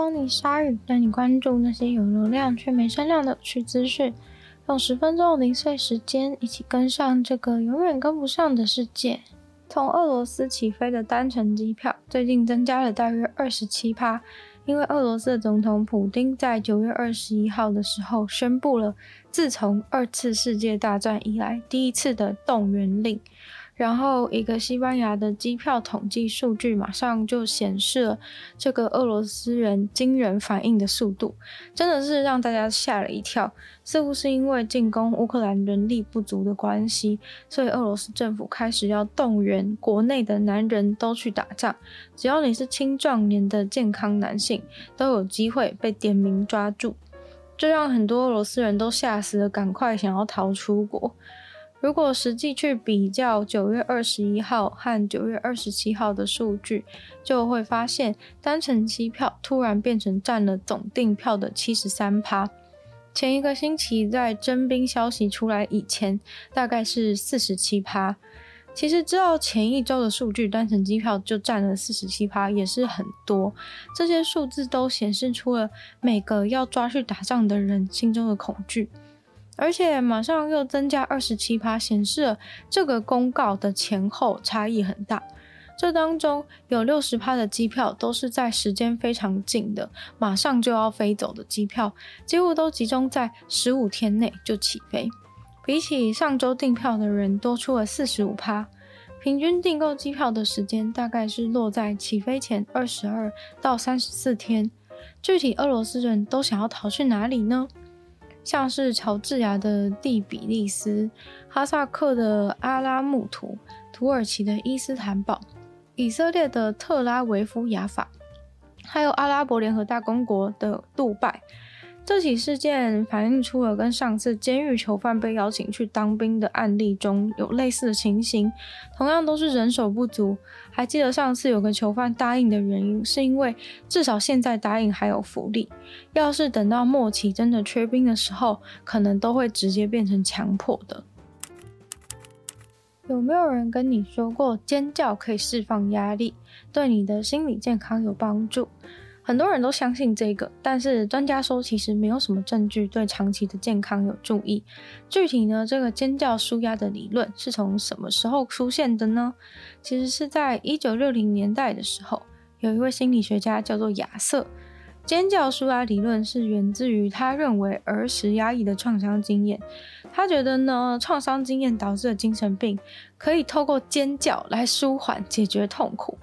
光你鲨语，带你关注那些有流量却没声量的有趣资讯，用十分钟零碎时间，一起跟上这个永远跟不上的世界。从俄罗斯起飞的单程机票，最近增加了大约二十七趴，因为俄罗斯的总统普丁在九月二十一号的时候宣布了，自从二次世界大战以来第一次的动员令。然后，一个西班牙的机票统计数据马上就显示了这个俄罗斯人惊人反应的速度，真的是让大家吓了一跳。似乎是因为进攻乌克兰人力不足的关系，所以俄罗斯政府开始要动员国内的男人都去打仗。只要你是青壮年的健康男性，都有机会被点名抓住。这让很多俄罗斯人都吓死了，赶快想要逃出国。如果实际去比较九月二十一号和九月二十七号的数据，就会发现单程机票突然变成占了总订票的七十三趴。前一个星期在征兵消息出来以前，大概是四十七趴。其实知道前一周的数据，单程机票就占了四十七趴，也是很多。这些数字都显示出了每个要抓去打仗的人心中的恐惧。而且马上又增加二十七趴，显示了这个公告的前后差异很大。这当中有六十趴的机票都是在时间非常近的，马上就要飞走的机票，几乎都集中在十五天内就起飞。比起上周订票的人多出了四十五趴，平均订购机票的时间大概是落在起飞前二十二到三十四天。具体俄罗斯人都想要逃去哪里呢？像是乔治亚的第比利斯、哈萨克的阿拉木图、土耳其的伊斯坦堡、以色列的特拉维夫雅法，还有阿拉伯联合大公国的杜拜。这起事件反映出了跟上次监狱囚犯被邀请去当兵的案例中有类似的情形，同样都是人手不足。还记得上次有个囚犯答应的原因，是因为至少现在答应还有福利，要是等到末期真的缺兵的时候，可能都会直接变成强迫的。有没有人跟你说过尖叫可以释放压力，对你的心理健康有帮助？很多人都相信这个，但是专家说其实没有什么证据对长期的健康有助益。具体呢，这个尖叫舒压的理论是从什么时候出现的呢？其实是在一九六零年代的时候，有一位心理学家叫做亚瑟。尖叫舒压理论是源自于他认为儿时压抑的创伤经验。他觉得呢，创伤经验导致的精神病可以透过尖叫来舒缓解决痛苦。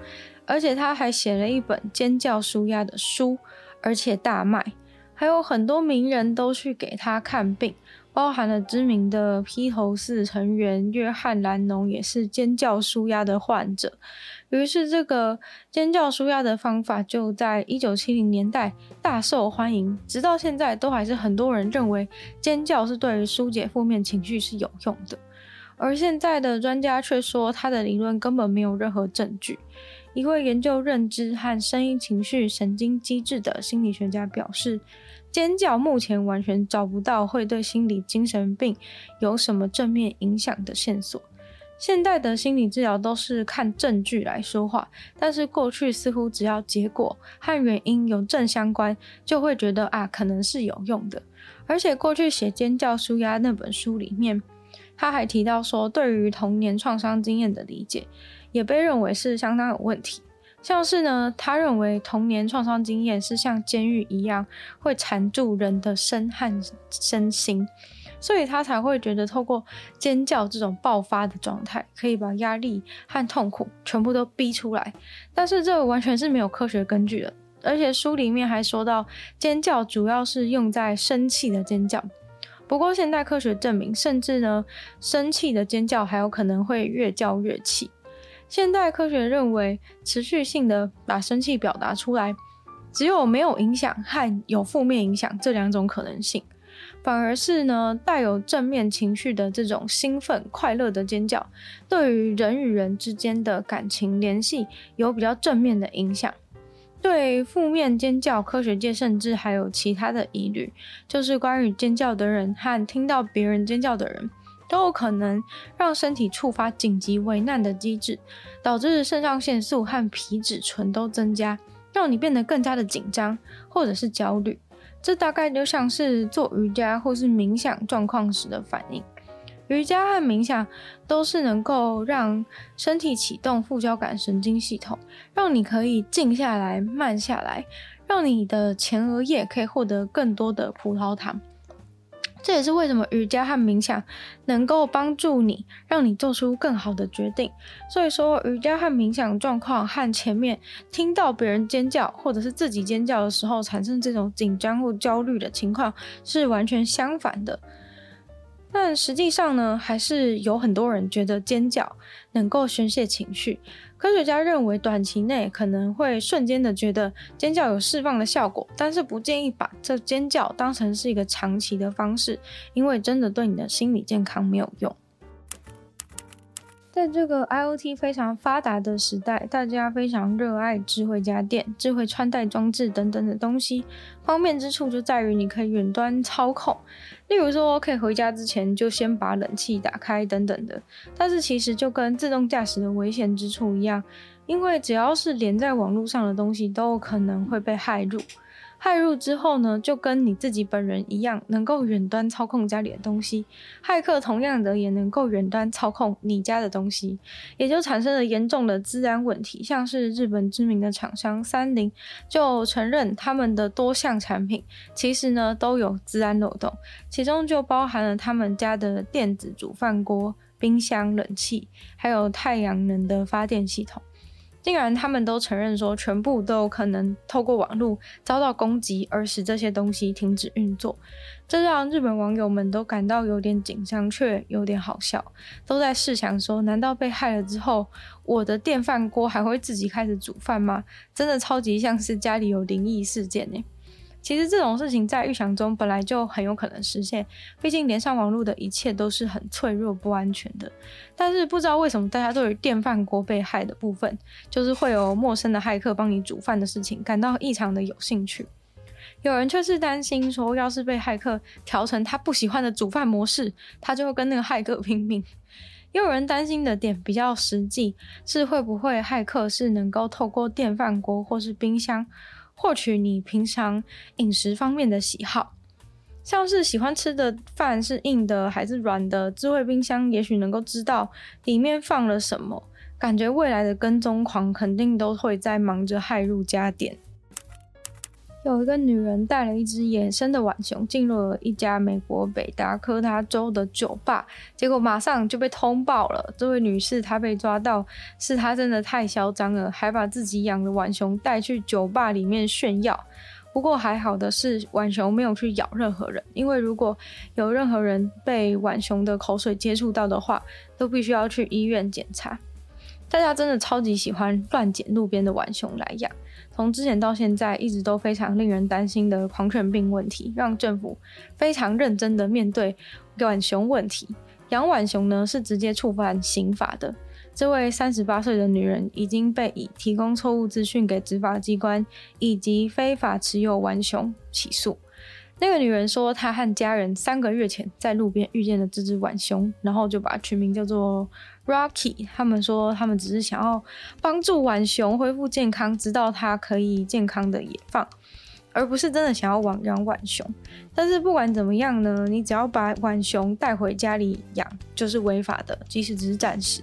而且他还写了一本尖叫舒压的书，而且大卖，还有很多名人都去给他看病，包含了知名的披头士成员约翰兰农也是尖叫舒压的患者。于是这个尖叫舒压的方法就在一九七零年代大受欢迎，直到现在都还是很多人认为尖叫是对于纾解负面情绪是有用的。而现在的专家却说他的理论根本没有任何证据。一位研究认知和声音情绪神经机制的心理学家表示，尖叫目前完全找不到会对心理精神病有什么正面影响的线索。现代的心理治疗都是看证据来说话，但是过去似乎只要结果和原因有正相关，就会觉得啊，可能是有用的。而且过去写《尖叫纾压》那本书里面，他还提到说，对于童年创伤经验的理解。也被认为是相当有问题，像是呢，他认为童年创伤经验是像监狱一样会缠住人的身和身心，所以他才会觉得透过尖叫这种爆发的状态，可以把压力和痛苦全部都逼出来。但是这完全是没有科学根据的，而且书里面还说到，尖叫主要是用在生气的尖叫。不过现代科学证明，甚至呢，生气的尖叫还有可能会越叫越气。现代科学认为，持续性的把生气表达出来，只有没有影响和有负面影响这两种可能性，反而是呢，带有正面情绪的这种兴奋、快乐的尖叫，对于人与人之间的感情联系有比较正面的影响。对负面尖叫，科学界甚至还有其他的疑虑，就是关于尖叫的人和听到别人尖叫的人。都有可能让身体触发紧急危难的机制，导致肾上腺素和皮质醇都增加，让你变得更加的紧张或者是焦虑。这大概就像是做瑜伽或是冥想状况时的反应。瑜伽和冥想都是能够让身体启动副交感神经系统，让你可以静下来、慢下来，让你的前额叶可以获得更多的葡萄糖。这也是为什么瑜伽和冥想能够帮助你，让你做出更好的决定。所以说，瑜伽和冥想状况和前面听到别人尖叫或者是自己尖叫的时候产生这种紧张或焦虑的情况是完全相反的。但实际上呢，还是有很多人觉得尖叫能够宣泄情绪。科学家认为，短期内可能会瞬间的觉得尖叫有释放的效果，但是不建议把这尖叫当成是一个长期的方式，因为真的对你的心理健康没有用。在这个 IoT 非常发达的时代，大家非常热爱智慧家电、智慧穿戴装置等等的东西。方便之处就在于你可以远端操控，例如说可以回家之前就先把冷气打开等等的。但是其实就跟自动驾驶的危险之处一样，因为只要是连在网络上的东西都有可能会被骇入。骇入之后呢，就跟你自己本人一样，能够远端操控家里的东西。骇客同样的也能够远端操控你家的东西，也就产生了严重的治安问题。像是日本知名的厂商三菱，就承认他们的多项产品其实呢都有治安漏洞，其中就包含了他们家的电子煮饭锅、冰箱、冷气，还有太阳能的发电系统。竟然他们都承认说，全部都可能透过网络遭到攻击，而使这些东西停止运作。这让日本网友们都感到有点紧张，却有点好笑，都在试想说：难道被害了之后，我的电饭锅还会自己开始煮饭吗？真的超级像是家里有灵异事件呢。其实这种事情在预想中本来就很有可能实现，毕竟连上网络的一切都是很脆弱、不安全的。但是不知道为什么大家对于电饭锅被害的部分，就是会有陌生的骇客帮你煮饭的事情，感到异常的有兴趣。有人却是担心说，要是被骇客调成他不喜欢的煮饭模式，他就会跟那个骇客拼命。也有人担心的点比较实际，是会不会骇客是能够透过电饭锅或是冰箱，获取你平常饮食方面的喜好，像是喜欢吃的饭是硬的还是软的，智慧冰箱也许能够知道里面放了什么。感觉未来的跟踪狂肯定都会在忙着害入家点。有一个女人带了一只野生的浣熊进入了一家美国北达科他州的酒吧，结果马上就被通报了。这位女士她被抓到，是她真的太嚣张了，还把自己养的浣熊带去酒吧里面炫耀。不过还好的是，浣熊没有去咬任何人，因为如果有任何人被浣熊的口水接触到的话，都必须要去医院检查。大家真的超级喜欢乱捡路边的浣熊来养。从之前到现在，一直都非常令人担心的狂犬病问题，让政府非常认真的面对浣熊问题。养浣熊呢，是直接触犯刑法的。这位三十八岁的女人已经被以提供错误资讯给执法机关以及非法持有浣熊起诉。那个女人说，她和家人三个月前在路边遇见了这只浣熊，然后就把取名叫做 Rocky。他们说，他们只是想要帮助浣熊恢复健康，直到它可以健康的野放，而不是真的想要养养浣熊。但是不管怎么样呢，你只要把浣熊带回家里养，就是违法的，即使只是暂时。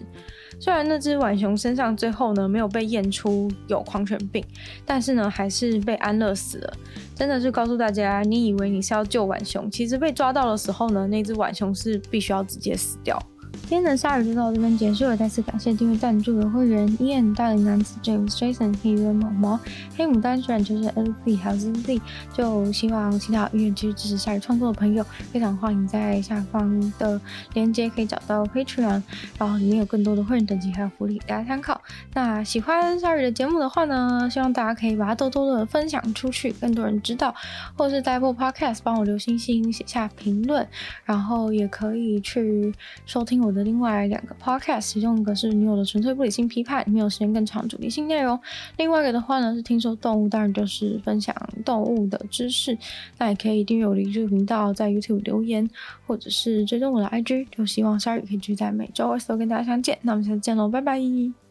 虽然那只浣熊身上最后呢没有被验出有狂犬病，但是呢还是被安乐死了。真的是告诉大家，你以为你是要救浣熊，其实被抓到的时候呢，那只浣熊是必须要直接死掉。今天的鲨语就到这边结束了，再次感谢订阅赞助的会员：Ian、大龄男子 James、Jason、黑人毛毛、黑牡丹、虽然就是 LP 还有 Z，就希望其他愿意继续支持鲨鱼创作的朋友，非常欢迎在下方的链接可以找到 Patreon，然后里面有更多的会员等级还有福利大家参考。那喜欢鲨鱼的节目的话呢，希望大家可以把它多多的分享出去，更多人知道，或者是在 Apple Podcast 帮我留星星、写下评论，然后也可以去收听我的另外两个 podcast，其中一个是女友的纯粹不理性批判，没有时间更长主题性内容；另外一个的话呢是听说动物，当然就是分享动物的知识。那也可以订阅我的 YouTube 频道，在 YouTube 留言，或者是追踪我的 IG。就希望鲨鱼可以继续在每周二四都跟大家相见。那我们下次见喽，拜拜。